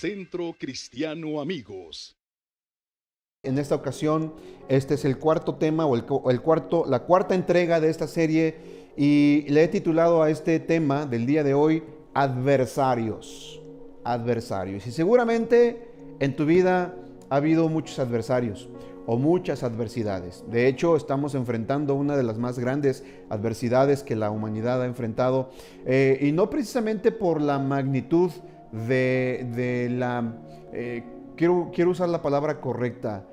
Centro Cristiano Amigos. En esta ocasión, este es el cuarto tema o el, cuarto, la cuarta entrega de esta serie y le he titulado a este tema del día de hoy adversarios. Adversarios. Y seguramente en tu vida ha habido muchos adversarios o muchas adversidades. De hecho, estamos enfrentando una de las más grandes adversidades que la humanidad ha enfrentado eh, y no precisamente por la magnitud de, la... Eh, quiero, quiero usar la palabra correcta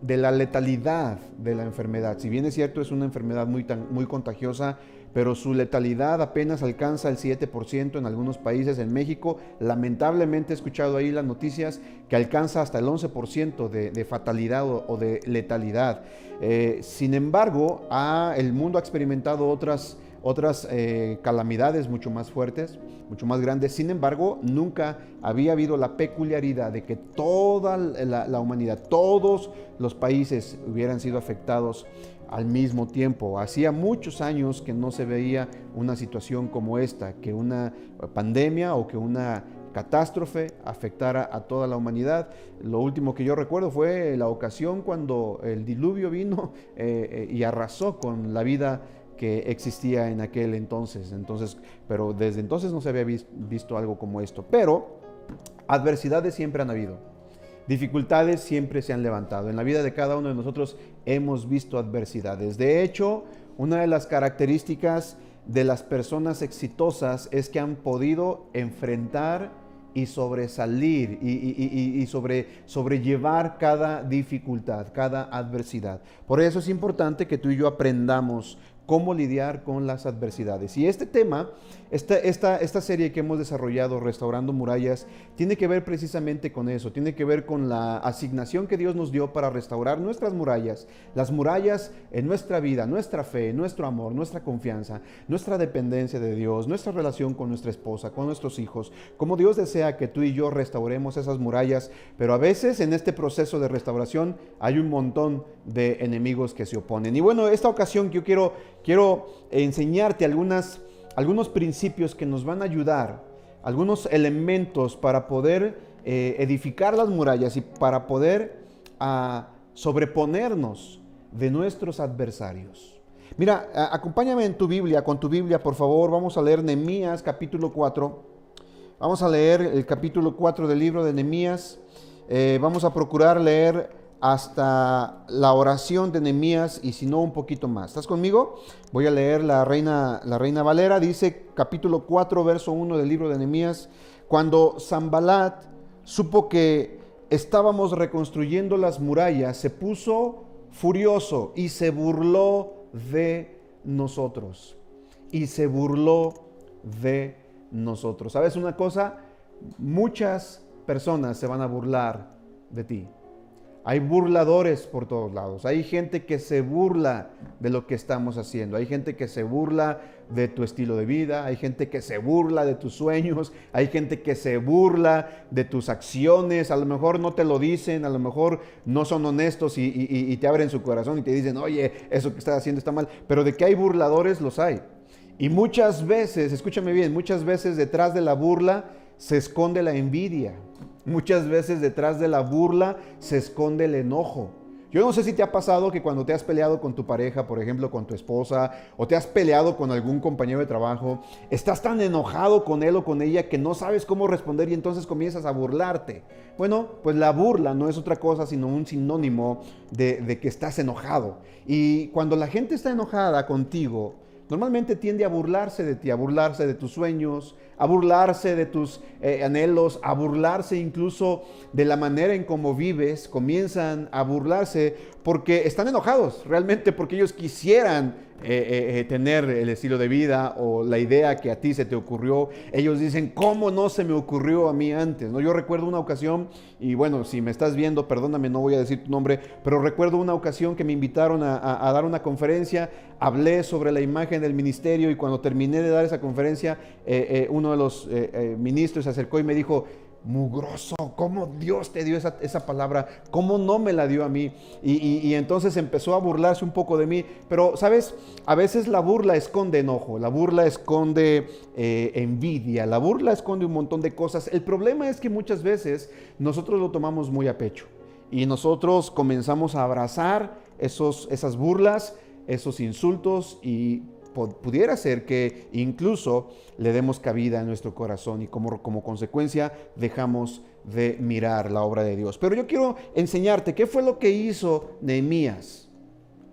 de la letalidad de la enfermedad. Si bien es cierto, es una enfermedad muy, muy contagiosa, pero su letalidad apenas alcanza el 7% en algunos países. En México, lamentablemente he escuchado ahí las noticias que alcanza hasta el 11% de, fatalidad o, de letalidad. Eh, sin embargo, el mundo ha experimentado otras otras eh, calamidades mucho más fuertes, mucho más grandes. Sin embargo, nunca había habido la peculiaridad de que toda la, humanidad, todos los países hubieran sido afectados al mismo tiempo. Hacía muchos años que no se veía una situación como esta, que una pandemia o que una catástrofe afectara a toda la humanidad. Lo último que yo recuerdo fue la ocasión cuando el diluvio vino eh, eh, y arrasó con la vida que existía en aquel entonces. Entonces, pero desde entonces no se había visto algo como esto. Pero adversidades siempre han habido. Dificultades siempre se han levantado. En la vida de cada uno de nosotros hemos visto adversidades. De hecho, una de las características de las personas exitosas es que han podido enfrentar y sobresalir y, sobre, sobrellevar cada dificultad, cada adversidad. Por eso es importante que tú y yo aprendamos cómo lidiar con las adversidades. Y este tema, esta, esta, esta serie que hemos desarrollado, Restaurando Murallas, tiene que ver precisamente con eso, tiene que ver con la asignación que Dios nos dio para restaurar nuestras murallas, las murallas en nuestra vida, nuestra fe, nuestro amor, nuestra confianza, nuestra dependencia de Dios, nuestra relación con nuestra esposa, con nuestros hijos, como Dios desea que tú y yo restauremos esas murallas, pero a veces en este proceso de restauración hay un montón de enemigos que se oponen. Y bueno, esta ocasión que yo quiero quiero enseñarte algunos principios que nos van a ayudar, algunos elementos para poder eh, edificar las murallas y para poder ah, sobreponernos de nuestros adversarios. Mira, acompáñame en tu Biblia, con tu Biblia, por favor. Vamos a leer Nehemías capítulo 4. Vamos a leer el capítulo 4 del libro de Nehemías. Eh, vamos a procurar leer hasta la oración de Nehemías y si no un poquito más. ¿Estás conmigo? Voy a leer la Reina, la Reina Valera, dice capítulo 4, verso 1 del libro de Nehemías, cuando Zambalat supo que estábamos reconstruyendo las murallas, se puso furioso y se burló de nosotros. Y se burló de nosotros. ¿Sabes una cosa? Muchas personas se van a burlar de ti. Hay burladores por todos lados. Hay gente que se burla de lo que estamos haciendo. Hay gente que se burla de tu estilo de vida. Hay gente que se burla de tus sueños. Hay gente que se burla de tus acciones. A lo mejor no te lo dicen. A lo mejor no son honestos y, te abren su corazón y te dicen, oye, eso que estás haciendo está mal. Pero de que hay burladores, los hay. Y muchas veces, escúchame bien, muchas veces detrás de la burla se esconde la envidia. Muchas veces detrás de la burla se esconde el enojo. Yo no sé si te ha pasado que cuando te has peleado con tu pareja, por ejemplo, con tu esposa, o te has peleado con algún compañero de trabajo, estás tan enojado con él o con ella que no sabes cómo responder y entonces comienzas a burlarte. Bueno, pues la burla no es otra cosa sino un sinónimo de, que estás enojado. Y cuando la gente está enojada contigo, normalmente tiende a burlarse de ti, a burlarse de tus sueños, a burlarse de tus eh, anhelos, a burlarse incluso de la manera en cómo vives, comienzan a burlarse porque están enojados, realmente porque ellos quisieran eh, eh, tener el estilo de vida o la idea que a ti se te ocurrió. Ellos dicen, ¿cómo no se me ocurrió a mí antes? ¿No? Yo recuerdo una ocasión, y bueno, si me estás viendo, perdóname, no voy a decir tu nombre, pero recuerdo una ocasión que me invitaron a, dar una conferencia, hablé sobre la imagen del ministerio y cuando terminé de dar esa conferencia, uno de los eh, eh, ministros se acercó y me dijo, mugroso, ¿cómo Dios te dio esa, esa palabra? ¿Cómo no me la dio a mí? Y, y, entonces empezó a burlarse un poco de mí. Pero, ¿sabes? A veces la burla esconde enojo, la burla esconde eh, envidia, la burla esconde un montón de cosas. El problema es que muchas veces nosotros lo tomamos muy a pecho y nosotros comenzamos a abrazar esos, esas burlas, esos insultos y pudiera ser que incluso le demos cabida a nuestro corazón y como, como consecuencia dejamos de mirar la obra de Dios. Pero yo quiero enseñarte qué fue lo que hizo Nehemías.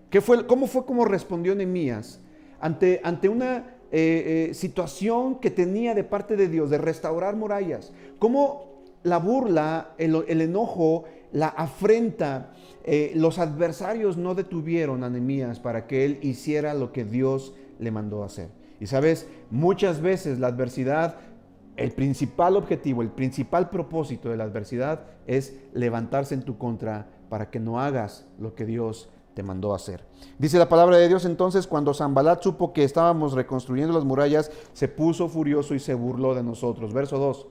¿Qué fue, ¿Cómo fue como respondió Nehemías ante, ante una eh, eh, situación que tenía de parte de Dios de restaurar murallas? ¿Cómo la burla, el, enojo, la afrenta, eh, los adversarios no detuvieron a Nehemías para que él hiciera lo que Dios le mandó a hacer. Y sabes, muchas veces la adversidad, el principal objetivo, el principal propósito de la adversidad es levantarse en tu contra para que no hagas lo que Dios te mandó a hacer. Dice la palabra de Dios entonces, cuando Zambalat supo que estábamos reconstruyendo las murallas, se puso furioso y se burló de nosotros. Verso 2.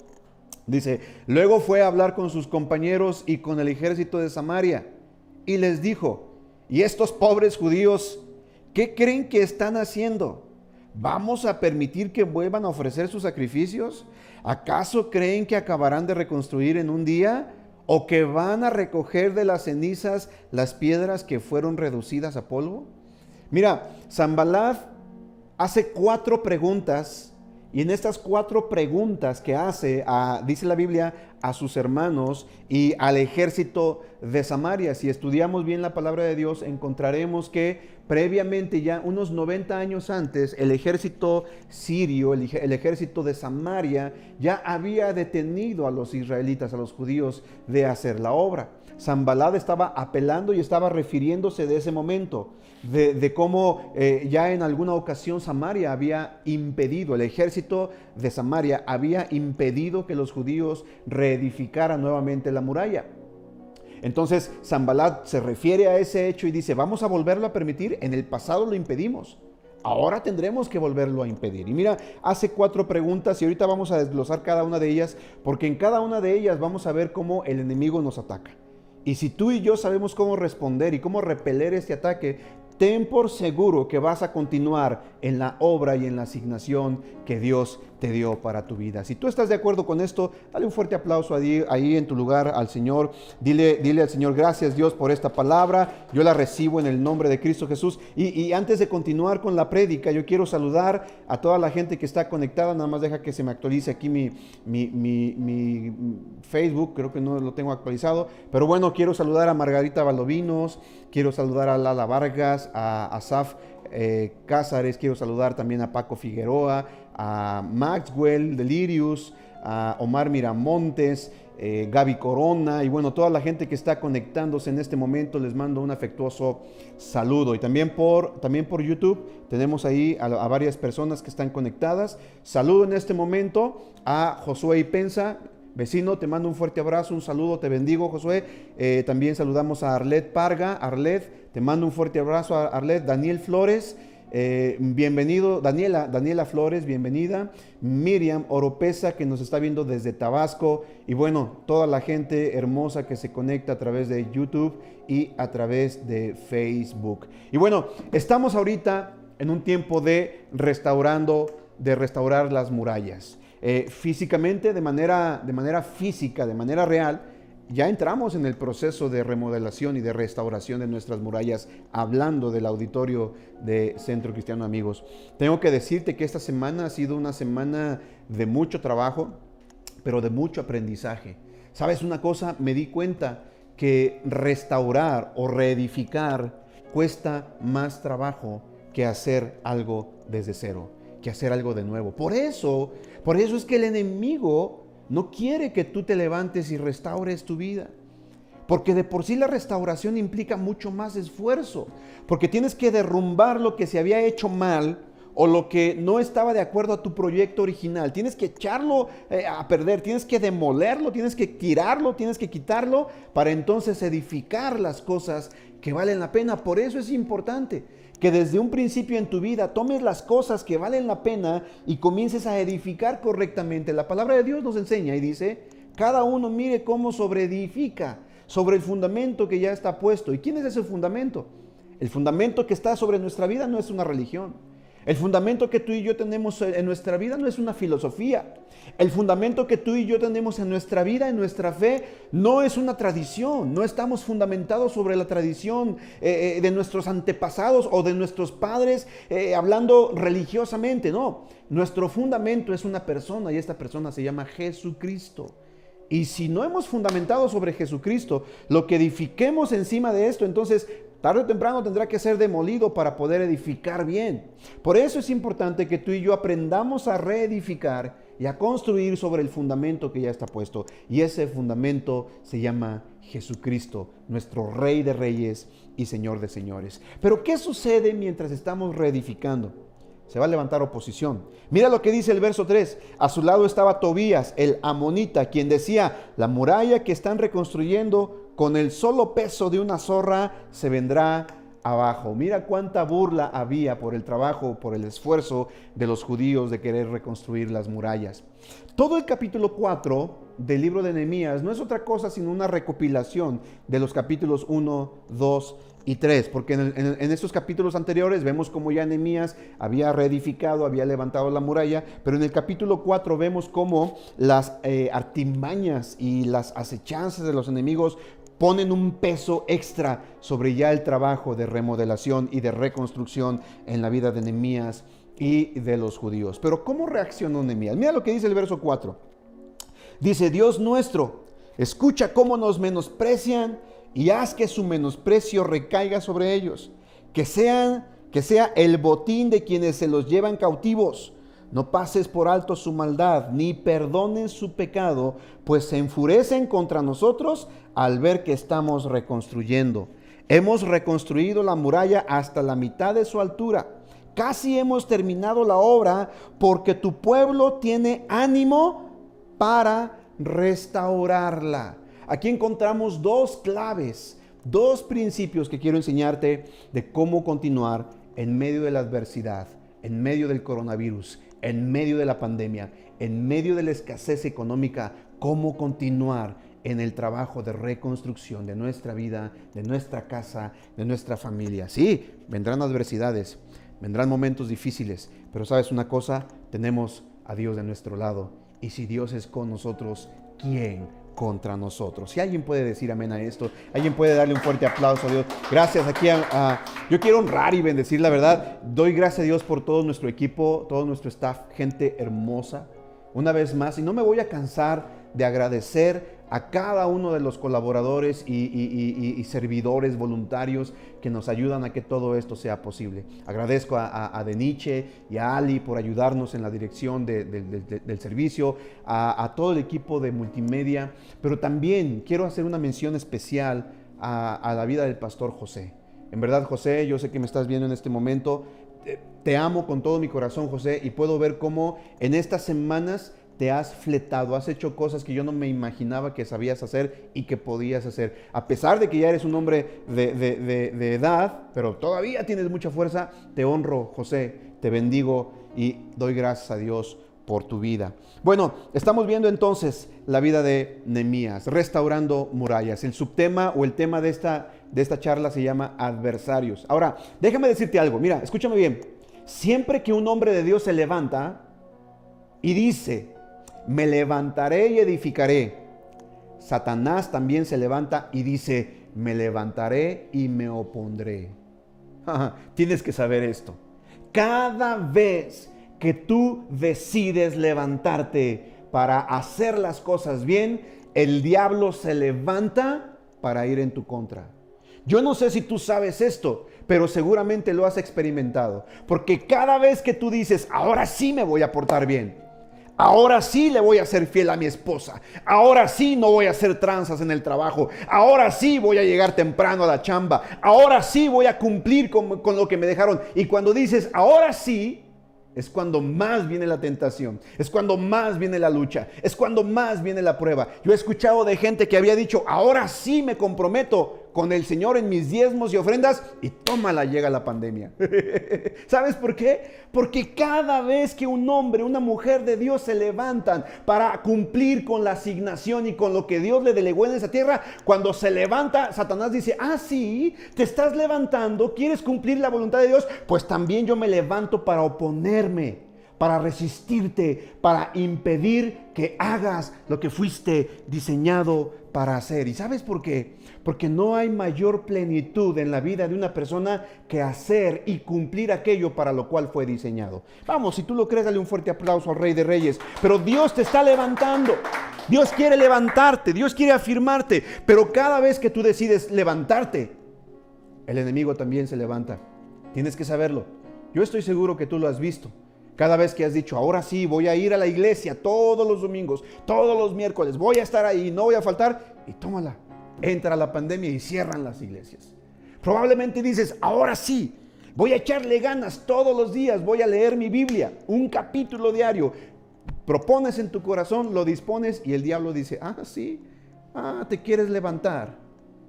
Dice, luego fue a hablar con sus compañeros y con el ejército de Samaria y les dijo, ¿y estos pobres judíos ¿Qué creen que están haciendo? ¿Vamos a permitir que vuelvan a ofrecer sus sacrificios? ¿Acaso creen que acabarán de reconstruir en un día? ¿O que van a recoger de las cenizas las piedras que fueron reducidas a polvo? Mira, Zambalad hace cuatro preguntas y en estas cuatro preguntas que hace, dice la Biblia, a sus hermanos y al ejército de Samaria, si estudiamos bien la palabra de Dios, encontraremos que previamente, ya unos 90 años antes, el ejército sirio, el, ejército de Samaria, ya había detenido a los israelitas, a los judíos, de hacer la obra. Zambalad estaba apelando y estaba refiriéndose de ese momento, de, cómo eh, ya en alguna ocasión Samaria había impedido, el ejército de Samaria había impedido que los judíos reedificaran nuevamente la muralla. Entonces, Zambalat se refiere a ese hecho y dice, vamos a volverlo a permitir, en el pasado lo impedimos, ahora tendremos que volverlo a impedir. Y mira, hace cuatro preguntas y ahorita vamos a desglosar cada una de ellas, porque en cada una de ellas vamos a ver cómo el enemigo nos ataca. Y si tú y yo sabemos cómo responder y cómo repeler este ataque, ten por seguro que vas a continuar en la obra y en la asignación que Dios te dio para tu vida. Si tú estás de acuerdo con esto, dale un fuerte aplauso ahí, ahí en tu lugar al Señor. Dile, dile al Señor, gracias Dios por esta palabra. Yo la recibo en el nombre de Cristo Jesús. Y, antes de continuar con la prédica, yo quiero saludar a toda la gente que está conectada. Nada más deja que se me actualice aquí mi, mi, Facebook. Creo que no lo tengo actualizado. Pero bueno, quiero saludar a Margarita Valdovinos. Quiero saludar a Lala Vargas, a Asaf eh, Cázares. Quiero saludar también a Paco Figueroa a Maxwell Delirius, a Omar Miramontes, eh, Gaby Corona y bueno, toda la gente que está conectándose en este momento, les mando un afectuoso saludo. Y también por, también por YouTube tenemos ahí a, varias personas que están conectadas. Saludo en este momento a Josué Ipensa. Vecino, te mando un fuerte abrazo, un saludo, te bendigo, Josué. Eh, también saludamos a Arlet Parga. Arlet, te mando un fuerte abrazo a Arlet. Daniel Flores, eh, bienvenido, Daniela, Daniela Flores, bienvenida. Miriam Oropesa, que nos está viendo desde Tabasco. Y bueno, toda la gente hermosa que se conecta a través de YouTube y a través de Facebook. Y bueno, estamos ahorita en un tiempo de restaurando, de restaurar las murallas. Eh, físicamente, de manera, de manera física, de manera real, ya entramos en el proceso de remodelación y de restauración de nuestras murallas, hablando del auditorio de Centro Cristiano Amigos. Tengo que decirte que esta semana ha sido una semana de mucho trabajo, pero de mucho aprendizaje. ¿Sabes una cosa? Me di cuenta que restaurar o reedificar cuesta más trabajo que hacer algo desde cero, que hacer algo de nuevo. Por eso, por eso es que el enemigo no quiere que tú te levantes y restaures tu vida. Porque de por sí la restauración implica mucho más esfuerzo. Porque tienes que derrumbar lo que se había hecho mal o lo que no estaba de acuerdo a tu proyecto original. Tienes que echarlo eh, a perder, tienes que demolerlo, tienes que tirarlo, tienes que quitarlo para entonces edificar las cosas que valen la pena. Por eso es importante que desde un principio en tu vida tomes las cosas que valen la pena y comiences a edificar correctamente. La palabra de Dios nos enseña y dice, Cada uno mire cómo sobreedifica sobre el fundamento que ya está puesto. ¿Y quién es ese fundamento? El fundamento que está sobre nuestra vida no es una religión. El fundamento que tú y yo tenemos en nuestra vida no es una filosofía. El fundamento que tú y yo tenemos en nuestra vida, en nuestra fe, no es una tradición. No estamos fundamentados sobre la tradición eh, eh, de nuestros antepasados o de nuestros padres eh, hablando religiosamente. No, nuestro fundamento es una persona y esta persona se llama Jesucristo. Y si no hemos fundamentado sobre Jesucristo, lo que edifiquemos encima de esto, entonces tarde o temprano tendrá que ser demolido para poder edificar bien. Por eso es importante que tú y yo aprendamos a reedificar y a construir sobre el fundamento que ya está puesto. Y ese fundamento se llama Jesucristo, nuestro Rey de Reyes y Señor de Señores. Pero ¿qué sucede mientras estamos reedificando? Se va a levantar oposición. Mira lo que dice el verso 3. A su lado estaba Tobías, el amonita, quien decía, la muralla que están reconstruyendo con el solo peso de una zorra se vendrá abajo. Mira cuánta burla había por el trabajo, por el esfuerzo de los judíos de querer reconstruir las murallas. Todo el capítulo 4 del libro de Nehemías no es otra cosa sino una recopilación de los capítulos 1, 2 y 3, porque en, estos capítulos anteriores vemos cómo ya Nehemías había reedificado, había levantado la muralla, pero en el capítulo 4 vemos cómo las eh, artimañas y las acechanzas de los enemigos ponen un peso extra sobre ya el trabajo de remodelación y de reconstrucción en la vida de Nehemías y de los judíos. Pero ¿cómo reaccionó Nehemías? Mira lo que dice el verso 4. Dice, Dios nuestro, escucha cómo nos menosprecian y haz que su menosprecio recaiga sobre ellos, que sean que sea el botín de quienes se los llevan cautivos no pases por alto su maldad, ni perdones su pecado, pues se enfurecen contra nosotros al ver que estamos reconstruyendo. Hemos reconstruido la muralla hasta la mitad de su altura. Casi hemos terminado la obra porque tu pueblo tiene ánimo para restaurarla. Aquí encontramos dos claves, dos principios que quiero enseñarte de cómo continuar en medio de la adversidad, en medio del coronavirus, en medio de la pandemia, en medio de la escasez económica, cómo continuar en el trabajo de reconstrucción de nuestra vida, de nuestra casa, de nuestra familia. Sí, vendrán adversidades, vendrán momentos difíciles, pero sabes una cosa, tenemos a Dios de nuestro lado. Y si Dios es con nosotros, ¿quién contra nosotros. Si alguien puede decir amén a esto, alguien puede darle un fuerte aplauso a Dios. Gracias aquí a, yo quiero honrar y bendecir la verdad. Doy gracias a Dios por todo nuestro equipo, todo nuestro staff, gente hermosa. Una vez más, y no me voy a cansar de agradecer a cada uno de los colaboradores y, servidores voluntarios que nos ayudan a que todo esto sea posible. Agradezco a, Deniche y a Ali por ayudarnos en la dirección del servicio, a, todo el equipo de multimedia, pero también quiero hacer una mención especial a, la vida del pastor José. En verdad, José, yo sé que me estás viendo en este momento. Te amo con todo mi corazón, José, y puedo ver cómo en estas semanas te has fletado, has hecho cosas que yo no me imaginaba que sabías hacer y que podías hacer. A pesar de que ya eres un hombre de, edad, pero todavía tienes mucha fuerza, te honro, José, te bendigo y doy gracias a Dios por tu vida. Bueno, estamos viendo entonces la vida de Nemías, restaurando murallas. El subtema o el tema de esta, de esta charla se llama adversarios. Ahora, déjame decirte algo, mira, escúchame bien. Siempre que un hombre de Dios se levanta y dice, me levantaré y edificaré. Satanás también se levanta y dice, me levantaré y me opondré. Tienes que saber esto. Cada vez que tú decides levantarte para hacer las cosas bien, el diablo se levanta para ir en tu contra. Yo no sé si tú sabes esto, pero seguramente lo has experimentado. Porque cada vez que tú dices, ahora sí me voy a portar bien, Ahora sí le voy a ser fiel a mi esposa. Ahora sí no voy a hacer tranzas en el trabajo. Ahora sí voy a llegar temprano a la chamba. Ahora sí voy a cumplir con, lo que me dejaron. Y cuando dices, ahora sí, es cuando más viene la tentación, es cuando más viene la lucha, es cuando más viene la prueba. Yo he escuchado de gente que había dicho, ahora sí me comprometo con el Señor en mis diezmos y ofrendas y tómala, llega la pandemia. ¿Sabes por qué? Porque cada vez que un hombre, una mujer de Dios se levantan para cumplir con la asignación y con lo que Dios le delegó en esa tierra, cuando se levanta, Satanás dice, ah, sí, te estás levantando, quieres cumplir la voluntad de Dios, pues también yo me levanto para oponerme para resistirte, para impedir que hagas lo que fuiste diseñado para hacer. ¿Y sabes por qué? Porque no hay mayor plenitud en la vida de una persona que hacer y cumplir aquello para lo cual fue diseñado. Vamos, si tú lo crees, dale un fuerte aplauso al Rey de Reyes. Pero Dios te está levantando. Dios quiere levantarte, Dios quiere afirmarte. Pero cada vez que tú decides levantarte, el enemigo también se levanta. Tienes que saberlo. Yo estoy seguro que tú lo has visto. Cada vez que has dicho, ahora sí, voy a ir a la iglesia todos los domingos, todos los miércoles, voy a estar ahí, no voy a faltar, y tómala. Entra la pandemia y cierran las iglesias. Probablemente dices, ahora sí, voy a echarle ganas todos los días, voy a leer mi Biblia, un capítulo diario. Propones en tu corazón, lo dispones y el diablo dice, ah, sí, ah, te quieres levantar,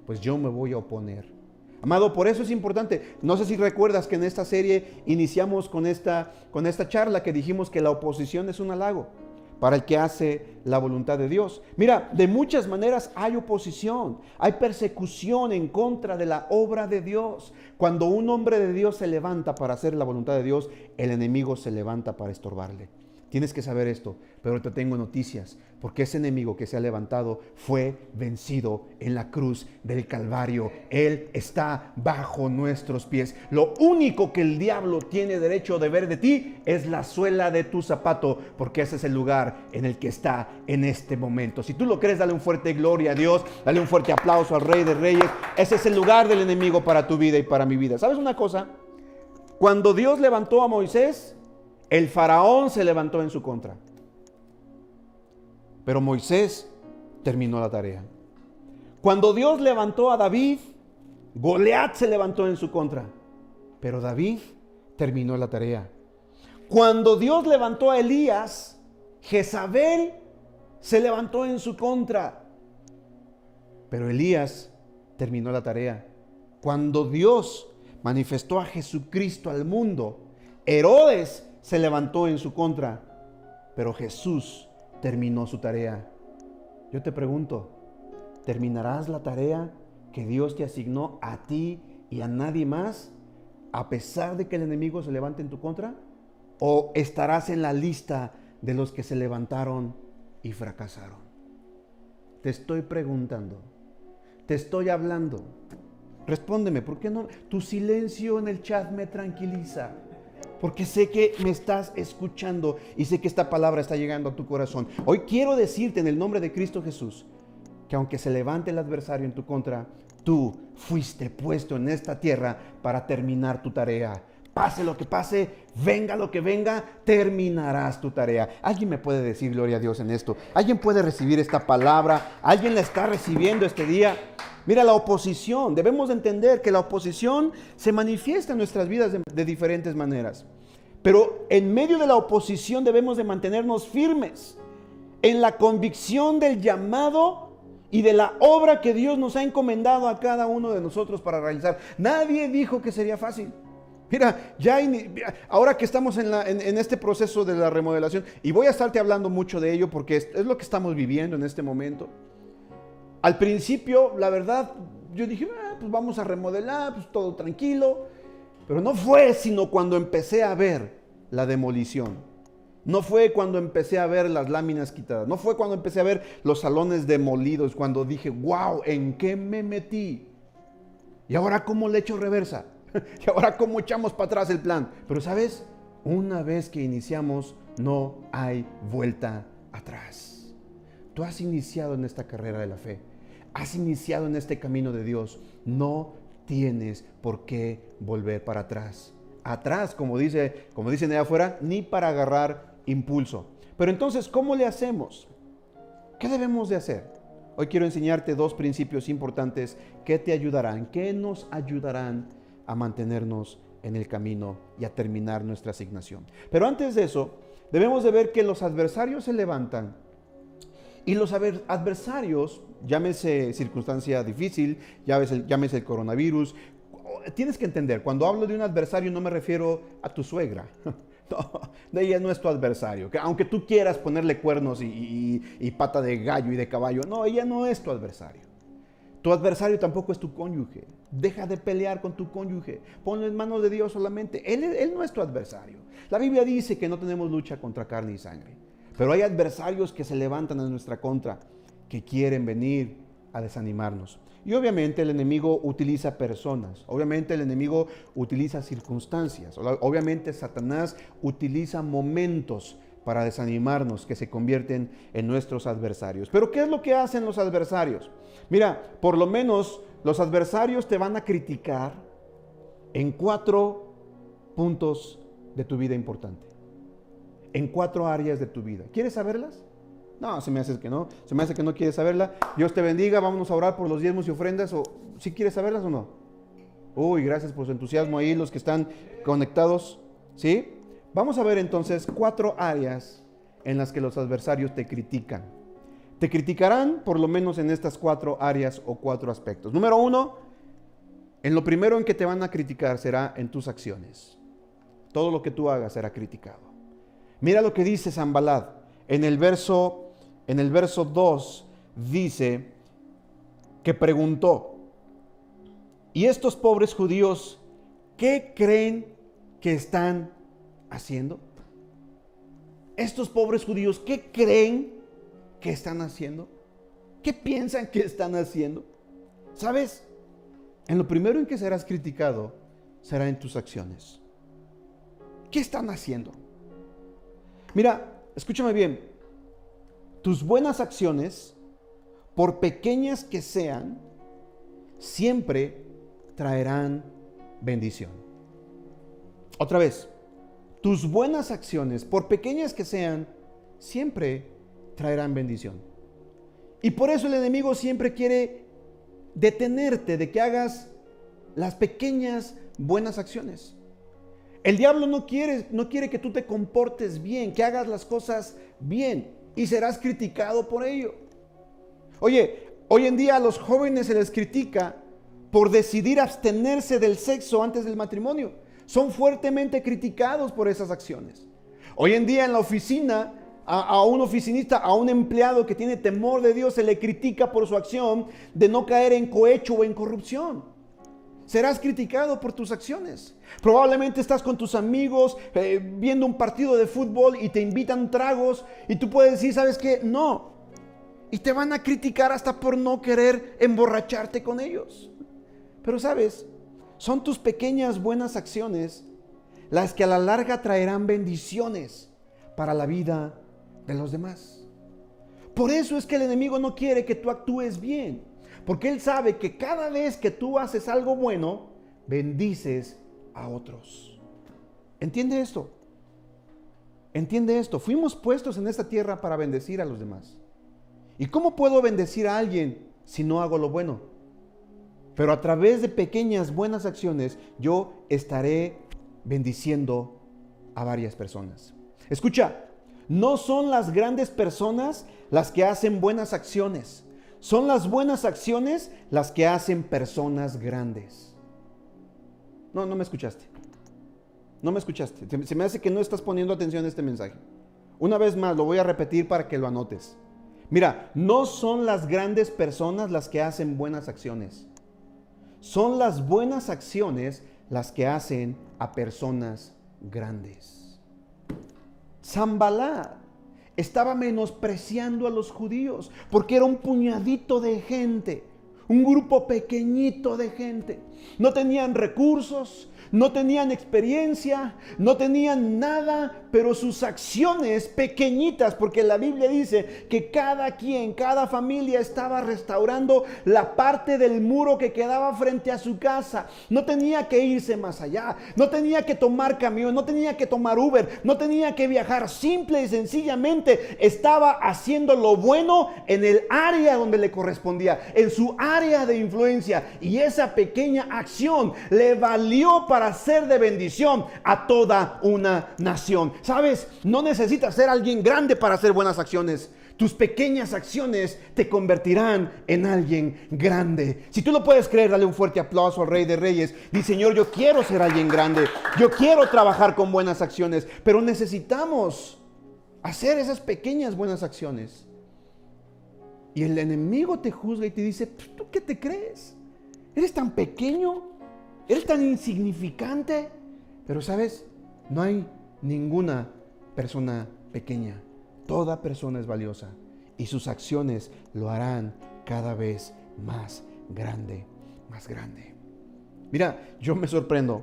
pues yo me voy a oponer. Amado, por eso es importante. No sé si recuerdas que en esta serie iniciamos con esta, con esta charla que dijimos que la oposición es un halago para el que hace la voluntad de Dios. Mira, de muchas maneras hay oposición, hay persecución en contra de la obra de Dios. Cuando un hombre de Dios se levanta para hacer la voluntad de Dios, el enemigo se levanta para estorbarle. Tienes que saber esto, pero te tengo noticias, porque ese enemigo que se ha levantado fue vencido en la cruz del Calvario. Él está bajo nuestros pies. Lo único que el diablo tiene derecho de ver de ti es la suela de tu zapato, porque ese es el lugar en el que está en este momento. Si tú lo crees, dale un fuerte gloria a Dios, dale un fuerte aplauso al Rey de Reyes. Ese es el lugar del enemigo para tu vida y para mi vida. ¿Sabes una cosa? Cuando Dios levantó a Moisés, el faraón se levantó en su contra. Pero Moisés terminó la tarea. Cuando Dios levantó a David, Goliat se levantó en su contra. Pero David terminó la tarea. Cuando Dios levantó a Elías, Jezabel se levantó en su contra. Pero Elías terminó la tarea. Cuando Dios manifestó a Jesucristo al mundo, Herodes se levantó en su contra, pero Jesús terminó su tarea. Yo te pregunto, ¿terminarás la tarea que Dios te asignó a ti y a nadie más a pesar de que el enemigo se levante en tu contra? ¿O estarás en la lista de los que se levantaron y fracasaron? Te estoy preguntando, te estoy hablando. Respóndeme, ¿por qué no? Tu silencio en el chat me tranquiliza porque sé que me estás escuchando y sé que esta palabra está llegando a tu corazón. Hoy quiero decirte en el nombre de Cristo Jesús que aunque se levante el adversario en tu contra, tú fuiste puesto en esta tierra para terminar tu tarea. Pase lo que pase, venga lo que venga, terminarás tu tarea. ¿Alguien me puede decir gloria a Dios en esto? ¿Alguien puede recibir esta palabra? ¿Alguien la está recibiendo este día? Mira, la oposición, debemos entender que la oposición se manifiesta en nuestras vidas de, diferentes maneras. Pero en medio de la oposición debemos de mantenernos firmes en la convicción del llamado y de la obra que Dios nos ha encomendado a cada uno de nosotros para realizar. Nadie dijo que sería fácil. Mira, ya ahora que estamos en, este proceso de la remodelación, y voy a estarte hablando mucho de ello porque es lo que estamos viviendo en este momento. Al principio, la verdad, yo dije, ah, pues vamos a remodelar, pues todo tranquilo. Pero no fue sino cuando empecé a ver la demolición. No fue cuando empecé a ver las láminas quitadas. No fue cuando empecé a ver los salones demolidos. Cuando dije, wow, ¿en qué me metí? ¿Y ahora cómo le echo reversa? ¿Y ahora cómo echamos para atrás el plan? Pero sabes, una vez que iniciamos, no hay vuelta atrás. Tú has iniciado en esta carrera de la fe, has iniciado en este camino de Dios. No tienes por qué volver para atrás. Atrás, como, dice, como dicen allá afuera, ni para agarrar impulso. Pero entonces, ¿cómo le hacemos? ¿Qué debemos de hacer? Hoy quiero enseñarte dos principios importantes que te ayudarán, que nos ayudarán a mantenernos en el camino y a terminar nuestra asignación. Pero antes de eso, debemos de ver que los adversarios se levantan Y los adversarios, llámese circunstancia difícil, llámese, el coronavirus, tienes que entender, cuando hablo de un adversario no me refiero a tu suegra. Ella no es tu adversario. aunque tú quieras ponerle cuernos y, y, pata de gallo y de caballo, no, ella no es tu adversario. Tu adversario tampoco es tu cónyuge. Deja de pelear con tu cónyuge. Ponlo en manos de Dios solamente. Él, él no es tu adversario. La Biblia dice que no tenemos lucha contra carne y sangre. Pero hay adversarios que se levantan en nuestra contra, que quieren venir a desanimarnos. Y obviamente el enemigo utiliza personas, obviamente el enemigo utiliza circunstancias, obviamente Satanás utiliza momentos para desanimarnos que se convierten en nuestros adversarios. Pero ¿qué es lo que hacen los adversarios? Mira, por lo menos los adversarios te van a criticar en cuatro puntos de tu vida importante, en cuatro áreas de tu vida. ¿Quieres saberlas? No, se me hace que no. Se me hace que no quieres saberla. Dios te bendiga. Vámonos a orar por los diezmos y ofrendas. O si quieres saberlas o no. Uy, gracias por su entusiasmo ahí, los que están conectados. ¿Sí? Vamos a ver entonces cuatro áreas en las que los adversarios te critican. Te criticarán por lo menos en estas cuatro áreas o cuatro aspectos. Número uno, en lo primero en que te van a criticar será en tus acciones. Todo lo que tú hagas será criticado. Mira lo que dice Zambalad en el verso en el verso 2 dice que preguntó, ¿y estos pobres judíos qué creen que están haciendo? Estos pobres judíos, ¿qué creen que están haciendo? ¿Qué piensan que están haciendo? ¿Sabes? En lo primero en que serás criticado será en tus acciones. ¿Qué están haciendo? Mira, escúchame bien, tus buenas acciones, por pequeñas que sean, siempre traerán bendición. Otra vez, tus buenas acciones, por pequeñas que sean, siempre traerán bendición. Y por eso el enemigo siempre quiere detenerte de que hagas las pequeñas buenas acciones. El diablo no quiere, no quiere que tú te comportes bien, que hagas las cosas bien y serás criticado por ello. Oye, hoy en día a los jóvenes se les critica por decidir abstenerse del sexo antes del matrimonio. Son fuertemente criticados por esas acciones. Hoy en día en la oficina, a, un oficinista, a un empleado que tiene temor de Dios, se le critica por su acción de no caer en cohecho o en corrupción serás criticado por tus acciones. Probablemente estás con tus amigos eh, viendo un partido de fútbol y te invitan tragos y tú puedes decir, ¿sabes qué? No. Y te van a criticar hasta por no querer emborracharte con ellos. Pero sabes, son tus pequeñas buenas acciones las que a la larga traerán bendiciones para la vida de los demás. Por eso es que el enemigo no quiere que tú actúes bien. Porque Él sabe que cada vez que tú haces algo bueno, bendices a otros. ¿Entiende esto? Entiende esto. Fuimos puestos en esta tierra para bendecir a los demás. ¿Y cómo puedo bendecir a alguien si no hago lo bueno? Pero a través de pequeñas buenas acciones yo estaré bendiciendo a varias personas. Escucha, no son las grandes personas las que hacen buenas acciones. Son las buenas acciones las que hacen personas grandes. No, no me escuchaste. No me escuchaste. Se me hace que no estás poniendo atención a este mensaje. Una vez más, lo voy a repetir para que lo anotes. Mira, no son las grandes personas las que hacen buenas acciones. Son las buenas acciones las que hacen a personas grandes. Zambalá estaba menospreciando a los judíos, porque era un puñadito de gente, un grupo pequeñito de gente. No tenían recursos, no tenían experiencia, no tenían nada, pero sus acciones pequeñitas, porque la Biblia dice que cada quien, cada familia estaba restaurando la parte del muro que quedaba frente a su casa. No tenía que irse más allá, no tenía que tomar camión, no tenía que tomar Uber, no tenía que viajar, simple y sencillamente estaba haciendo lo bueno en el área donde le correspondía, en su área de influencia. Y esa pequeña acción le valió para ser de bendición a toda una nación. ¿Sabes? No necesitas ser alguien grande para hacer buenas acciones. Tus pequeñas acciones te convertirán en alguien grande. Si tú lo puedes creer, dale un fuerte aplauso al Rey de Reyes. Dice, Señor, yo quiero ser alguien grande. Yo quiero trabajar con buenas acciones. Pero necesitamos hacer esas pequeñas buenas acciones. Y el enemigo te juzga y te dice, ¿tú qué te crees? ¿Eres tan pequeño? ¿Eres tan insignificante? Pero sabes, no hay ninguna persona pequeña. Toda persona es valiosa y sus acciones lo harán cada vez más grande, más grande. Mira, yo me sorprendo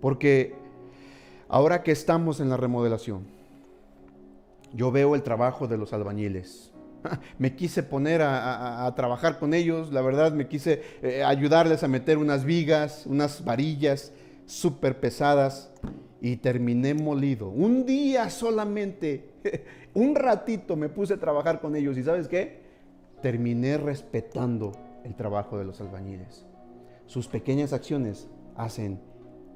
porque ahora que estamos en la remodelación, yo veo el trabajo de los albañiles. Me quise poner a, trabajar con ellos, la verdad me quise eh, ayudarles a meter unas vigas, unas varillas súper pesadas y terminé molido. Un día solamente un ratito me puse a trabajar con ellos y sabes qué? Terminé respetando el trabajo de los albañiles. Sus pequeñas acciones hacen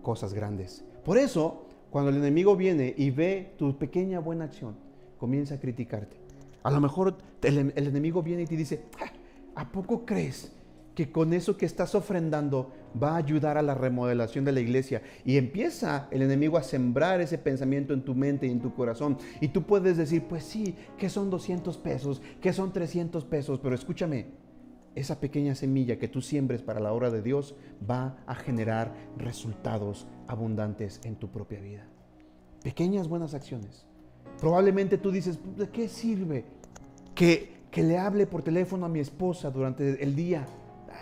cosas grandes. Por eso, cuando el enemigo viene y ve tu pequeña buena acción, comienza a criticarte. A lo mejor el, enemigo viene y te dice, ah, ¿a poco crees que con eso que estás ofrendando va a ayudar a la remodelación de la iglesia. Y empieza el enemigo a sembrar ese pensamiento en tu mente y en tu corazón. Y tú puedes decir, pues sí, que son 200 pesos, que son 300 pesos, pero escúchame, esa pequeña semilla que tú siembres para la obra de Dios va a generar resultados abundantes en tu propia vida. Pequeñas buenas acciones. Probablemente tú dices, ¿de qué sirve que, que le hable por teléfono a mi esposa durante el día?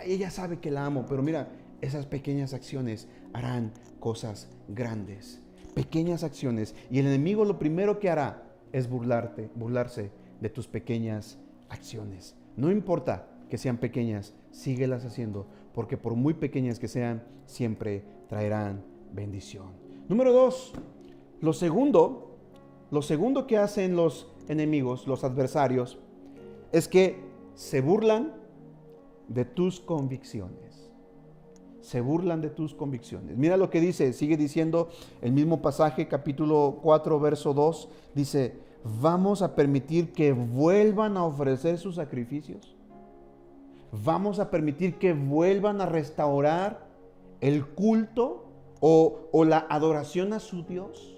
ella sabe que la amo, pero mira, esas pequeñas acciones harán cosas grandes. Pequeñas acciones. Y el enemigo lo primero que hará es burlarte, burlarse de tus pequeñas acciones. No importa que sean pequeñas, síguelas haciendo, porque por muy pequeñas que sean, siempre traerán bendición. Número dos, lo segundo, lo segundo que hacen los enemigos, los adversarios, es que se burlan de tus convicciones. Se burlan de tus convicciones. Mira lo que dice, sigue diciendo el mismo pasaje, capítulo 4, verso 2, dice, vamos a permitir que vuelvan a ofrecer sus sacrificios. Vamos a permitir que vuelvan a restaurar el culto o, o la adoración a su Dios.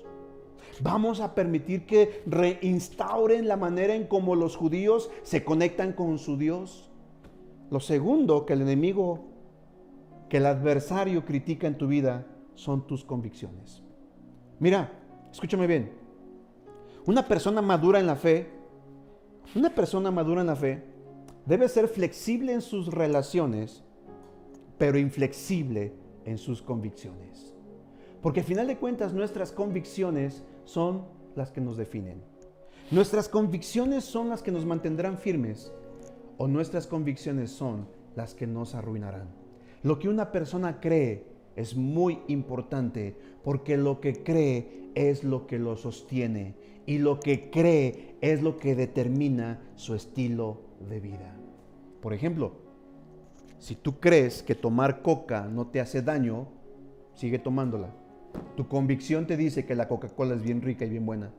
Vamos a permitir que reinstauren la manera en cómo los judíos se conectan con su Dios. Lo segundo que el enemigo, que el adversario critica en tu vida son tus convicciones. Mira, escúchame bien. Una persona madura en la fe, una persona madura en la fe debe ser flexible en sus relaciones, pero inflexible en sus convicciones. Porque al final de cuentas nuestras convicciones son las que nos definen. Nuestras convicciones son las que nos mantendrán firmes o nuestras convicciones son las que nos arruinarán. Lo que una persona cree es muy importante porque lo que cree es lo que lo sostiene y lo que cree es lo que determina su estilo de vida. Por ejemplo, si tú crees que tomar coca no te hace daño, sigue tomándola. Tu convicción te dice que la Coca-Cola es bien rica y bien buena,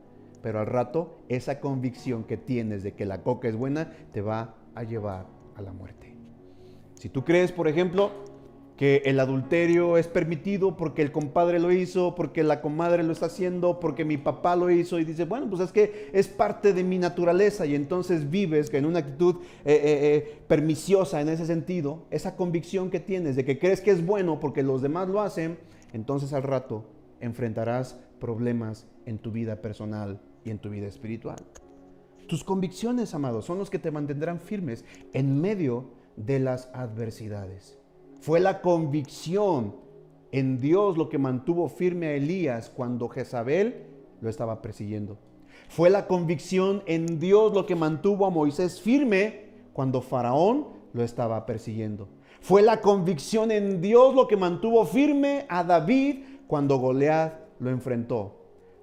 pero al rato esa convicción que tienes de que la coca es buena te va a llevar a la muerte. Si tú crees, por ejemplo, que el adulterio es permitido porque el compadre lo hizo, porque la comadre lo está haciendo, porque mi papá lo hizo y dice, bueno, pues es que es parte de mi naturaleza y entonces vives en una actitud eh, eh, eh, perniciosa en ese sentido, esa convicción que tienes de que crees que es bueno porque los demás lo hacen, entonces al rato enfrentarás problemas en tu vida personal y en tu vida espiritual. Tus convicciones, amados, son los que te mantendrán firmes en medio de las adversidades. Fue la convicción en Dios lo que mantuvo firme a Elías cuando Jezabel lo estaba persiguiendo. Fue la convicción en Dios lo que mantuvo a Moisés firme cuando Faraón lo estaba persiguiendo. Fue la convicción en Dios lo que mantuvo firme a David cuando Goliat lo enfrentó.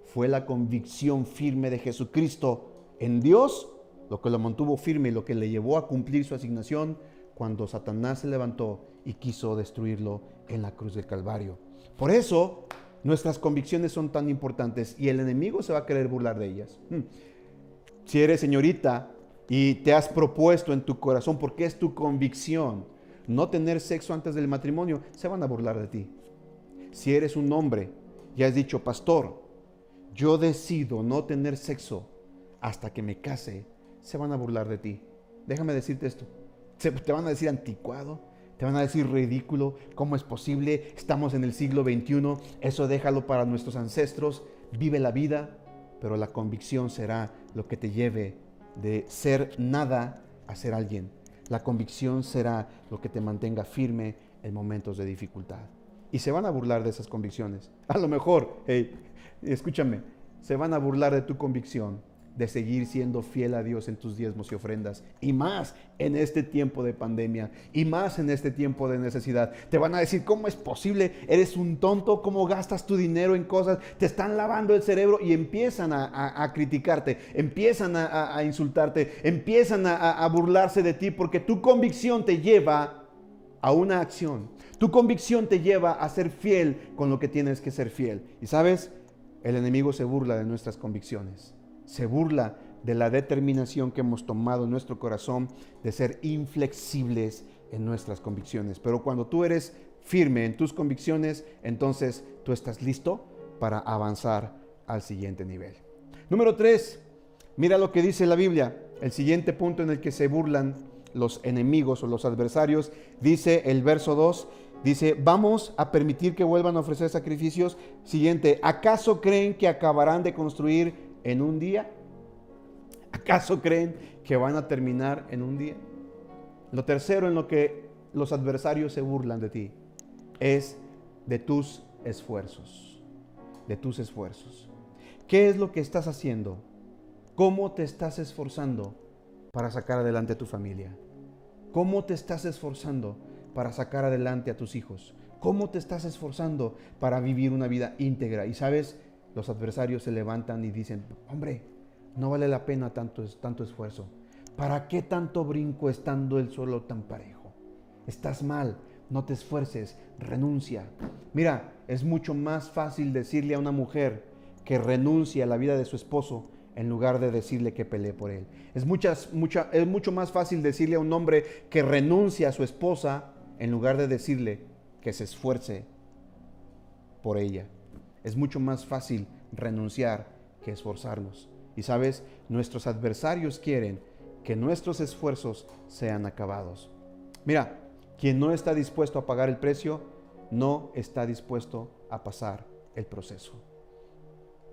Fue la convicción firme de Jesucristo en Dios, lo que lo mantuvo firme y lo que le llevó a cumplir su asignación cuando Satanás se levantó y quiso destruirlo en la cruz del Calvario. Por eso nuestras convicciones son tan importantes y el enemigo se va a querer burlar de ellas. Hmm. Si eres señorita y te has propuesto en tu corazón, porque es tu convicción, no tener sexo antes del matrimonio, se van a burlar de ti. Si eres un hombre y has dicho, pastor, yo decido no tener sexo hasta que me case, se van a burlar de ti. Déjame decirte esto. te van a decir anticuado, te van a decir ridículo, ¿cómo es posible? Estamos en el siglo XXI, eso déjalo para nuestros ancestros, vive la vida, pero la convicción será lo que te lleve de ser nada a ser alguien. La convicción será lo que te mantenga firme en momentos de dificultad. Y se van a burlar de esas convicciones. A lo mejor, hey, escúchame, se van a burlar de tu convicción de seguir siendo fiel a Dios en tus diezmos y ofrendas. Y más en este tiempo de pandemia. Y más en este tiempo de necesidad. Te van a decir, ¿cómo es posible? Eres un tonto. ¿Cómo gastas tu dinero en cosas? Te están lavando el cerebro y empiezan a, criticarte. Empiezan a, insultarte. Empiezan a burlarse de ti porque tu convicción te lleva a una acción. Tu convicción te lleva a ser fiel con lo que tienes que ser fiel. Y sabes, el enemigo se burla de nuestras convicciones se burla de la determinación que hemos tomado en nuestro corazón de ser inflexibles en nuestras convicciones. Pero cuando tú eres firme en tus convicciones, entonces tú estás listo para avanzar al siguiente nivel. Número tres, mira lo que dice la Biblia. El siguiente punto en el que se burlan los enemigos o los adversarios, dice el verso 2, dice, vamos a permitir que vuelvan a ofrecer sacrificios. Siguiente, ¿acaso creen que acabarán de construir en un día? ¿Acaso creen que van a terminar en un día? Lo tercero en lo que los adversarios se burlan de ti es de tus esfuerzos, de tus esfuerzos. ¿Qué es lo que estás haciendo? ¿Cómo te estás esforzando para sacar adelante a tu familia? ¿Cómo te estás esforzando para sacar adelante a tus hijos? ¿Cómo te estás esforzando para vivir una vida íntegra? Y sabes, los adversarios se levantan y dicen, hombre, no vale la pena tanto, tanto esfuerzo. ¿Para qué tanto brinco estando el suelo tan parejo? Estás mal, no te esfuerces, renuncia. Mira, es mucho más fácil decirle a una mujer que renuncie a la vida de su esposo en lugar de decirle que pelee por él. Es, muchas, mucha, es mucho más fácil decirle a un hombre que renuncie a su esposa en lugar de decirle que se esfuerce por ella. Es mucho más fácil renunciar que esforzarnos. Y sabes, nuestros adversarios quieren que nuestros esfuerzos sean acabados. Mira, quien no está dispuesto a pagar el precio, no está dispuesto a pasar el proceso.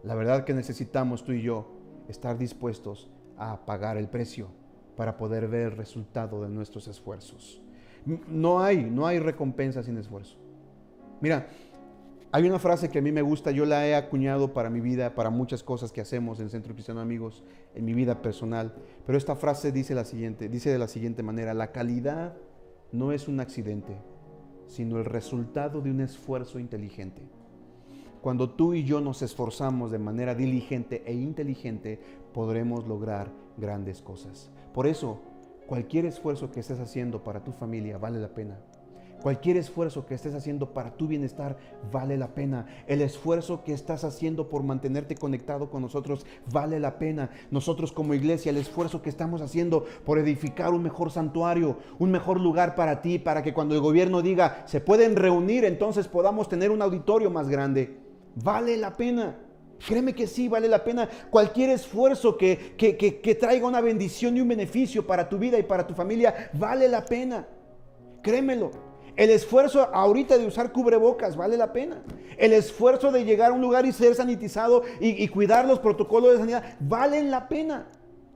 La verdad que necesitamos tú y yo estar dispuestos a pagar el precio para poder ver el resultado de nuestros esfuerzos. No hay, no hay recompensa sin esfuerzo. Mira, hay una frase que a mí me gusta, yo la he acuñado para mi vida, para muchas cosas que hacemos en Centro Cristiano Amigos, en mi vida personal, pero esta frase dice la siguiente, dice de la siguiente manera, la calidad no es un accidente, sino el resultado de un esfuerzo inteligente. Cuando tú y yo nos esforzamos de manera diligente e inteligente, podremos lograr grandes cosas. Por eso, cualquier esfuerzo que estés haciendo para tu familia vale la pena. Cualquier esfuerzo que estés haciendo para tu bienestar vale la pena. El esfuerzo que estás haciendo por mantenerte conectado con nosotros vale la pena. Nosotros como iglesia, el esfuerzo que estamos haciendo por edificar un mejor santuario, un mejor lugar para ti, para que cuando el gobierno diga se pueden reunir, entonces podamos tener un auditorio más grande. Vale la pena. Créeme que sí, vale la pena. Cualquier esfuerzo que, que, que traiga una bendición y un beneficio para tu vida y para tu familia, vale la pena. Créemelo. El esfuerzo ahorita de usar cubrebocas vale la pena. El esfuerzo de llegar a un lugar y ser sanitizado y, y cuidar los protocolos de sanidad valen la pena.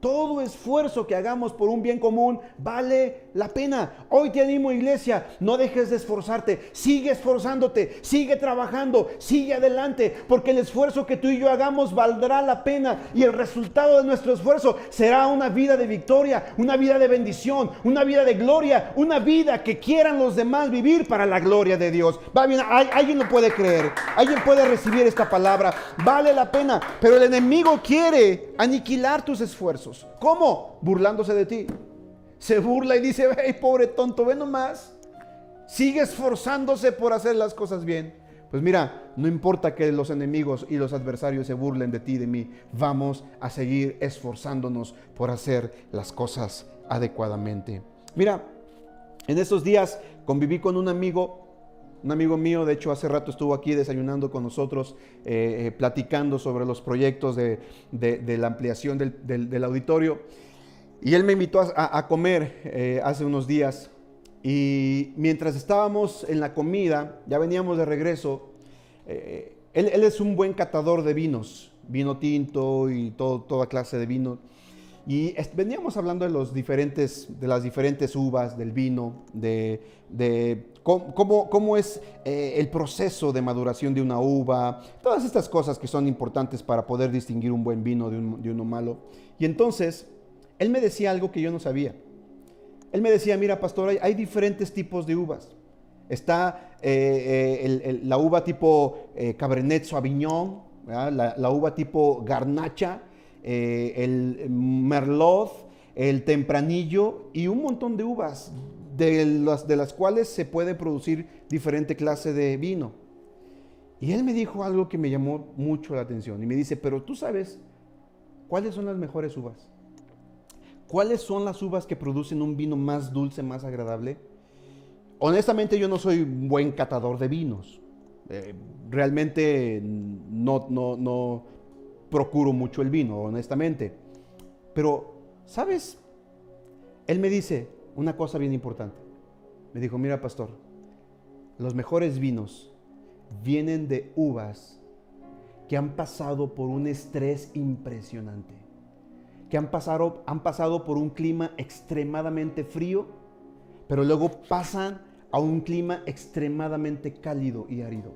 Todo esfuerzo que hagamos por un bien común vale la pena. Hoy te animo iglesia, no dejes de esforzarte, sigue esforzándote, sigue trabajando, sigue adelante, porque el esfuerzo que tú y yo hagamos valdrá la pena y el resultado de nuestro esfuerzo será una vida de victoria, una vida de bendición, una vida de gloria, una vida que quieran los demás vivir para la gloria de Dios. Va bien, alguien lo puede creer, alguien puede recibir esta palabra, vale la pena, pero el enemigo quiere aniquilar tus esfuerzos. ¿Cómo? Burlándose de ti. Se burla y dice, hey, pobre tonto, ve nomás. Sigue esforzándose por hacer las cosas bien. Pues mira, no importa que los enemigos y los adversarios se burlen de ti y de mí, vamos a seguir esforzándonos por hacer las cosas adecuadamente. Mira, en estos días conviví con un amigo, un amigo mío, de hecho hace rato estuvo aquí desayunando con nosotros, eh, eh, platicando sobre los proyectos de, la ampliación del, auditorio. Y él me invitó a, comer eh, hace unos días y mientras estábamos en la comida, ya veníamos de regreso, eh, él, es un buen catador de vinos, vino tinto y toda clase de vino. Y veníamos hablando de, los diferentes, de las diferentes uvas del vino, de, cómo, cómo, es eh, el proceso de maduración de una uva, todas estas cosas que son importantes para poder distinguir un buen vino de, de uno malo. Y entonces, él me decía algo que yo no sabía. Él me decía, mira, pastor, hay, diferentes tipos de uvas. Está eh, eh, la uva tipo eh, Cabernet Sauvignon, la, uva tipo Garnacha, el Merlot, el Tempranillo y un montón de uvas de las, de las cuales se puede producir diferente clase de vino. Y él me dijo algo que me llamó mucho la atención y me dice, pero tú sabes cuáles son las mejores uvas. ¿Cuáles son las uvas que producen un vino más dulce, más agradable? Honestamente yo no soy un buen catador de vinos. Eh, realmente no, no, no procuro mucho el vino, honestamente. Pero, ¿sabes? Él me dice una cosa bien importante. Me dijo, mira pastor, los mejores vinos vienen de uvas que han pasado por un estrés impresionante que han pasado, han pasado por un clima extremadamente frío, pero luego pasan a un clima extremadamente cálido y árido.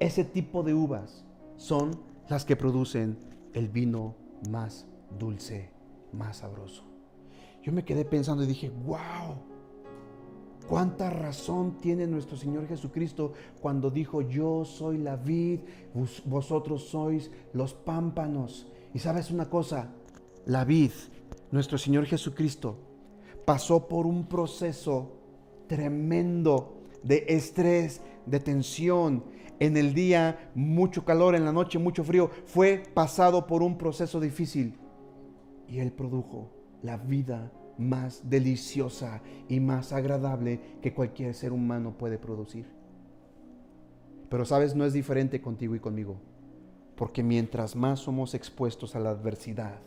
Ese tipo de uvas son las que producen el vino más dulce, más sabroso. Yo me quedé pensando y dije, wow, cuánta razón tiene nuestro Señor Jesucristo cuando dijo, yo soy la vid, vosotros sois los pámpanos. Y sabes una cosa, la vid, nuestro Señor Jesucristo, pasó por un proceso tremendo de estrés, de tensión. En el día mucho calor, en la noche mucho frío. Fue pasado por un proceso difícil. Y Él produjo la vida más deliciosa y más agradable que cualquier ser humano puede producir. Pero sabes, no es diferente contigo y conmigo. Porque mientras más somos expuestos a la adversidad,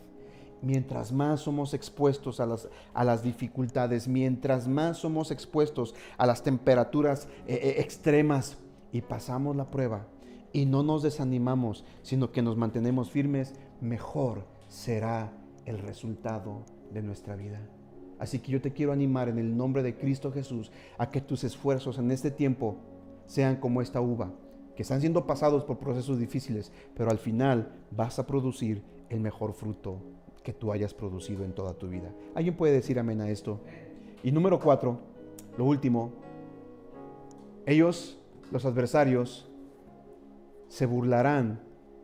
mientras más somos expuestos a las, a las dificultades, mientras más somos expuestos a las temperaturas eh, eh, extremas y pasamos la prueba y no nos desanimamos, sino que nos mantenemos firmes, mejor será el resultado de nuestra vida. Así que yo te quiero animar en el nombre de Cristo Jesús a que tus esfuerzos en este tiempo sean como esta uva, que están siendo pasados por procesos difíciles, pero al final vas a producir el mejor fruto que tú hayas producido en toda tu vida. ¿Alguien puede decir amén a esto? Y número cuatro, lo último, ellos, los adversarios, se burlarán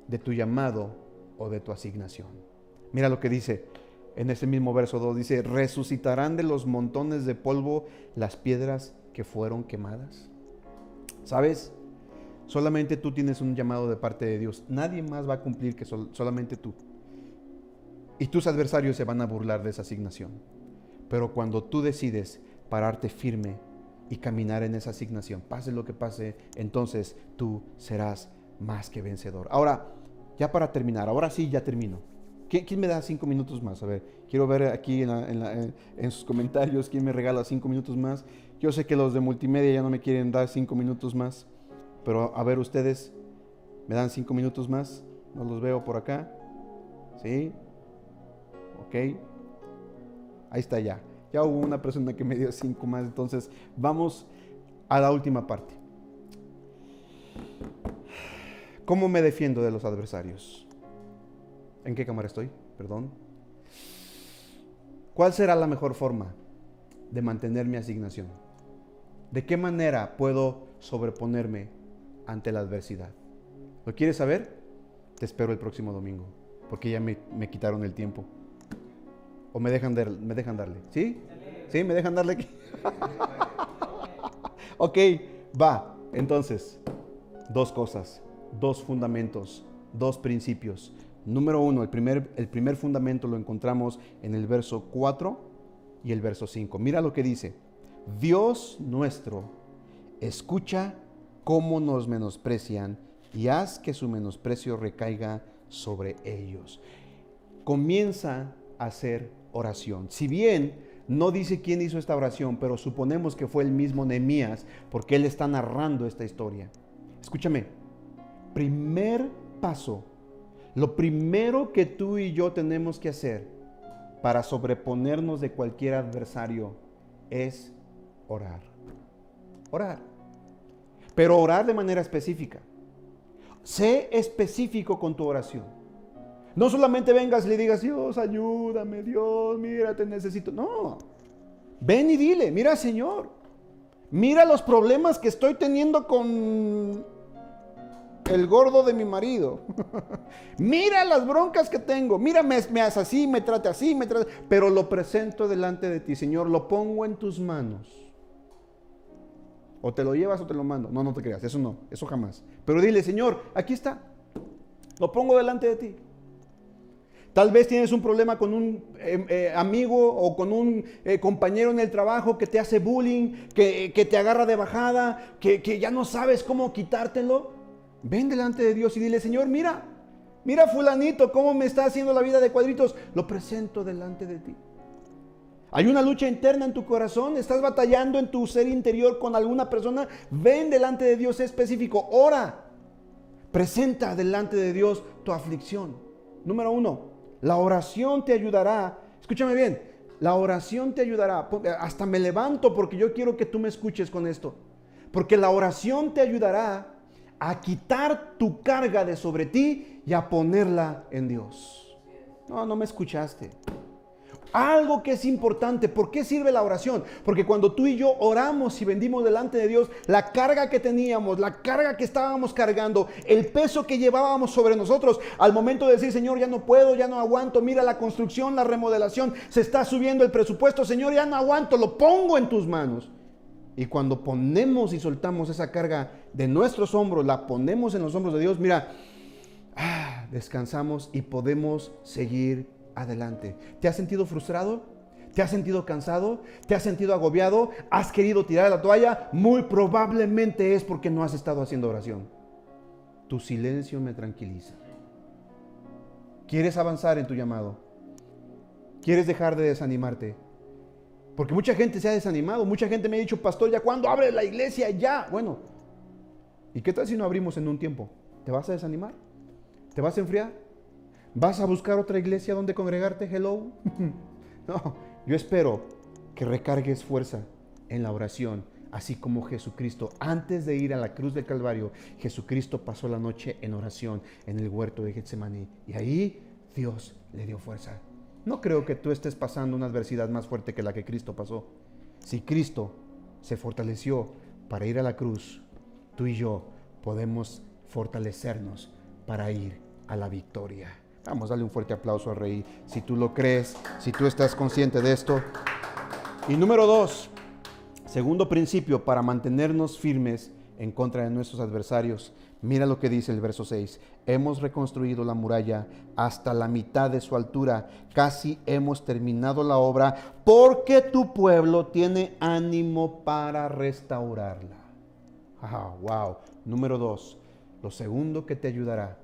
de tu llamado o de tu asignación. Mira lo que dice en ese mismo verso 2, dice, resucitarán de los montones de polvo las piedras que fueron quemadas. ¿Sabes? Solamente tú tienes un llamado de parte de Dios. Nadie más va a cumplir que solamente tú y tus adversarios se van a burlar de esa asignación. Pero cuando tú decides pararte firme y caminar en esa asignación, pase lo que pase, entonces tú serás más que vencedor. Ahora, ya para terminar, ahora sí ya termino. ¿Quién, me da cinco minutos más? A ver, quiero ver aquí en, sus comentarios quién me regala cinco minutos más. Yo sé que los de multimedia ya no me quieren dar cinco minutos más, pero a ver ustedes, ¿me dan cinco minutos más? No los veo por acá. ¿Sí? ¿Ok? Ahí está ya. Ya hubo una persona que me dio cinco más. Entonces, vamos a la última parte. ¿Cómo me defiendo de los adversarios? ¿En qué cámara estoy? Perdón. ¿Cuál será la mejor forma de mantener mi asignación? ¿De qué manera puedo sobreponerme ante la adversidad? ¿Lo quieres saber? Te espero el próximo domingo, porque ya me, me quitaron el tiempo. ¿O me dejan, me dejan darle? ¿Sí? ¿Sí? ¿Me dejan darle aquí? ok, va. Entonces, dos cosas, dos fundamentos, dos principios. Número uno, el primer, el primer fundamento lo encontramos en el verso 4 y el verso 5. Mira lo que dice. Dios nuestro, escucha cómo nos menosprecian y haz que su menosprecio recaiga sobre ellos. Comienza a hacer oración. Si bien no dice quién hizo esta oración, pero suponemos que fue el mismo Nehemías, porque él está narrando esta historia. Escúchame, primer paso, lo primero que tú y yo tenemos que hacer para sobreponernos de cualquier adversario es orar. Orar. Pero orar de manera específica. Sé específico con tu oración. No solamente vengas y le digas, Dios, ayúdame, Dios, mira, te necesito. No. Ven y dile, mira, Señor, mira los problemas que estoy teniendo con el gordo de mi marido. mira las broncas que tengo. Mira, me, me así, me trate así, me. Pero lo presento delante de ti, Señor, lo pongo en tus manos. O te lo llevas o te lo mando. No, no te creas, eso no, eso jamás. Pero dile, Señor, aquí está. Lo pongo delante de ti. Tal vez tienes un problema con un eh, eh, amigo o con un eh, compañero en el trabajo que te hace bullying, que, te agarra de bajada, que, que, ya no sabes cómo quitártelo. Ven delante de Dios y dile, Señor, mira, mira fulanito, cómo me está haciendo la vida de cuadritos. Lo presento delante de ti. Hay una lucha interna en tu corazón, estás batallando en tu ser interior con alguna persona. Ven delante de Dios específico, ora. Presenta delante de Dios tu aflicción. Número uno, la oración te ayudará. Escúchame bien, la oración te ayudará. Hasta me levanto porque yo quiero que tú me escuches con esto. Porque la oración te ayudará a quitar tu carga de sobre ti y a ponerla en Dios. No, no me escuchaste. Algo que es importante. ¿Por qué sirve la oración? Porque cuando tú y yo oramos y vendimos delante de Dios, la carga que teníamos, la carga que estábamos cargando, el peso que llevábamos sobre nosotros, al momento de decir, Señor, ya no puedo, ya no aguanto, mira la construcción, la remodelación, se está subiendo el presupuesto, Señor, ya no aguanto, lo pongo en tus manos. Y cuando ponemos y soltamos esa carga de nuestros hombros, la ponemos en los hombros de Dios, mira, ah, descansamos y podemos seguir adelante. ¿Te has sentido frustrado? ¿Te has sentido cansado? ¿Te has sentido agobiado? ¿Has querido tirar la toalla? Muy probablemente es porque no has estado haciendo oración. Tu silencio me tranquiliza. ¿Quieres avanzar en tu llamado? ¿Quieres dejar de desanimarte? Porque mucha gente se ha desanimado. Mucha gente me ha dicho, pastor, ¿ya cuándo abre la iglesia? Ya. Bueno, ¿y qué tal si no abrimos en un tiempo? ¿Te vas a desanimar? ¿Te vas a enfriar? ¿Vas a buscar otra iglesia donde congregarte? Hello. no, yo espero que recargues fuerza en la oración, así como Jesucristo, antes de ir a la cruz del Calvario, Jesucristo pasó la noche en oración en el huerto de Getsemaní. Y ahí Dios le dio fuerza. No creo que tú estés pasando una adversidad más fuerte que la que Cristo pasó. Si Cristo se fortaleció para ir a la cruz, tú y yo podemos fortalecernos para ir a la victoria. Vamos, darle un fuerte aplauso al rey. Si tú lo crees, si tú estás consciente de esto. Y número dos, segundo principio para mantenernos firmes en contra de nuestros adversarios. Mira lo que dice el verso 6. Hemos reconstruido la muralla hasta la mitad de su altura. Casi hemos terminado la obra porque tu pueblo tiene ánimo para restaurarla. Ah, wow. Número dos, lo segundo que te ayudará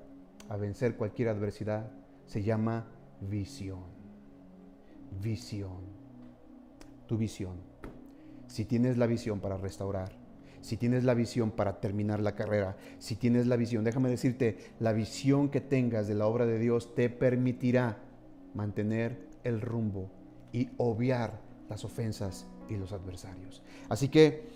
a vencer cualquier adversidad se llama visión. Visión. Tu visión. Si tienes la visión para restaurar, si tienes la visión para terminar la carrera, si tienes la visión, déjame decirte, la visión que tengas de la obra de Dios te permitirá mantener el rumbo y obviar las ofensas y los adversarios. Así que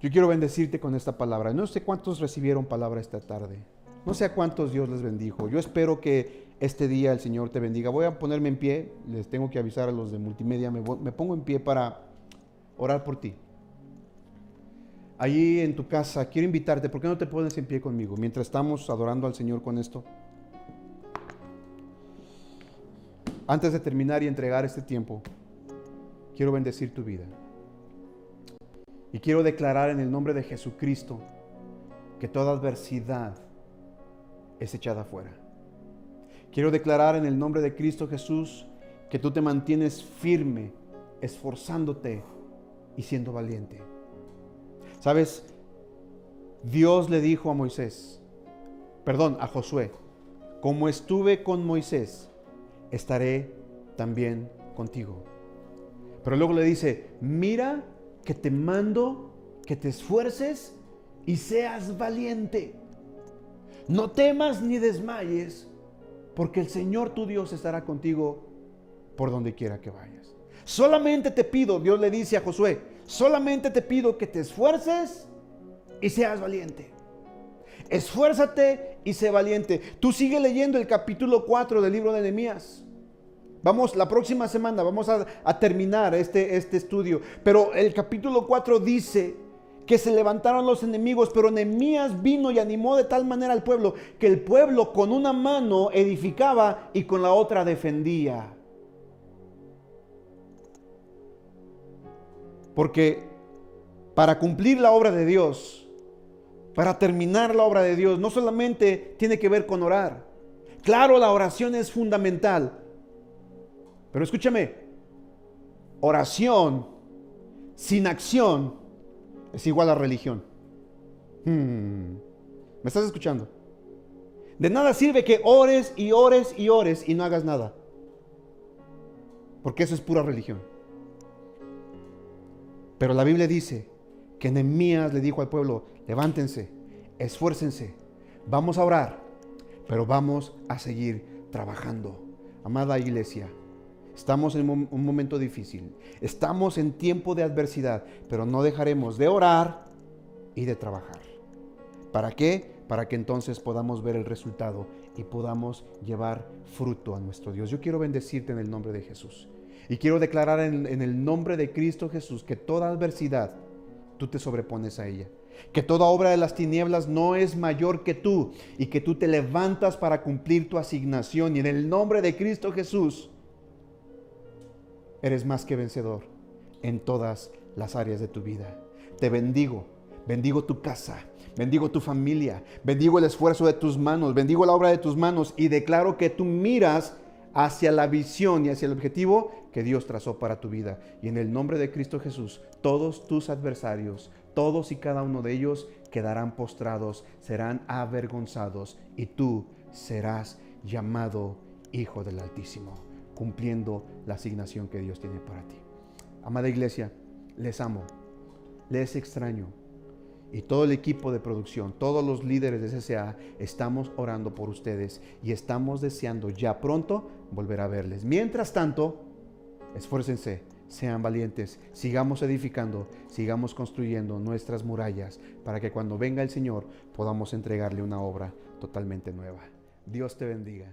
yo quiero bendecirte con esta palabra. No sé cuántos recibieron palabra esta tarde. No sé a cuántos Dios les bendijo. Yo espero que este día el Señor te bendiga. Voy a ponerme en pie. Les tengo que avisar a los de multimedia. Me, pongo en pie para orar por ti. Allí en tu casa, quiero invitarte. ¿Por qué no te pones en pie conmigo mientras estamos adorando al Señor con esto? Antes de terminar y entregar este tiempo, quiero bendecir tu vida. Y quiero declarar en el nombre de Jesucristo que toda adversidad es echada afuera. Quiero declarar en el nombre de Cristo Jesús que tú te mantienes firme, esforzándote y siendo valiente. ¿Sabes? Dios le dijo a Moisés, perdón, a Josué, como estuve con Moisés, estaré también contigo. Pero luego le dice, mira que te mando que te esfuerces y seas valiente. No temas ni desmayes, porque el Señor tu Dios estará contigo por donde quiera que vayas. Solamente te pido, Dios le dice a Josué, solamente te pido que te esfuerces y seas valiente. Esfuérzate y sé valiente. Tú sigue leyendo el capítulo 4 del libro de Nehemías. Vamos, la próxima semana vamos a, terminar este, este estudio. Pero el capítulo 4 dice que se levantaron los enemigos, pero Nehemías vino y animó de tal manera al pueblo que el pueblo con una mano edificaba y con la otra defendía. Porque para cumplir la obra de Dios, para terminar la obra de Dios, no solamente tiene que ver con orar. Claro, la oración es fundamental. Pero escúchame, oración sin acción es igual a religión. Hmm. ¿Me estás escuchando? De nada sirve que ores y ores y ores y no hagas nada. Porque eso es pura religión. Pero la Biblia dice que Nehemías le dijo al pueblo, levántense, esfuércense, vamos a orar, pero vamos a seguir trabajando. Amada iglesia, Estamos en un momento difícil. Estamos en tiempo de adversidad, pero no dejaremos de orar y de trabajar. ¿Para qué? Para que entonces podamos ver el resultado y podamos llevar fruto a nuestro Dios. Yo quiero bendecirte en el nombre de Jesús. Y quiero declarar en, el nombre de Cristo Jesús que toda adversidad, tú te sobrepones a ella. Que toda obra de las tinieblas no es mayor que tú y que tú te levantas para cumplir tu asignación. Y en el nombre de Cristo Jesús, eres más que vencedor en todas las áreas de tu vida. Te bendigo, bendigo tu casa, bendigo tu familia, bendigo el esfuerzo de tus manos, bendigo la obra de tus manos y declaro que tú miras hacia la visión y hacia el objetivo que Dios trazó para tu vida. Y en el nombre de Cristo Jesús, todos tus adversarios, todos y cada uno de ellos quedarán postrados, serán avergonzados y tú serás llamado Hijo del Altísimo cumpliendo la asignación que Dios tiene para ti. Amada iglesia, les amo, les extraño. Y todo el equipo de producción, todos los líderes de SSA, estamos orando por ustedes y estamos deseando ya pronto volver a verles. Mientras tanto, esfuércense, sean valientes, sigamos edificando, sigamos construyendo nuestras murallas para que cuando venga el Señor podamos entregarle una obra totalmente nueva. Dios te bendiga.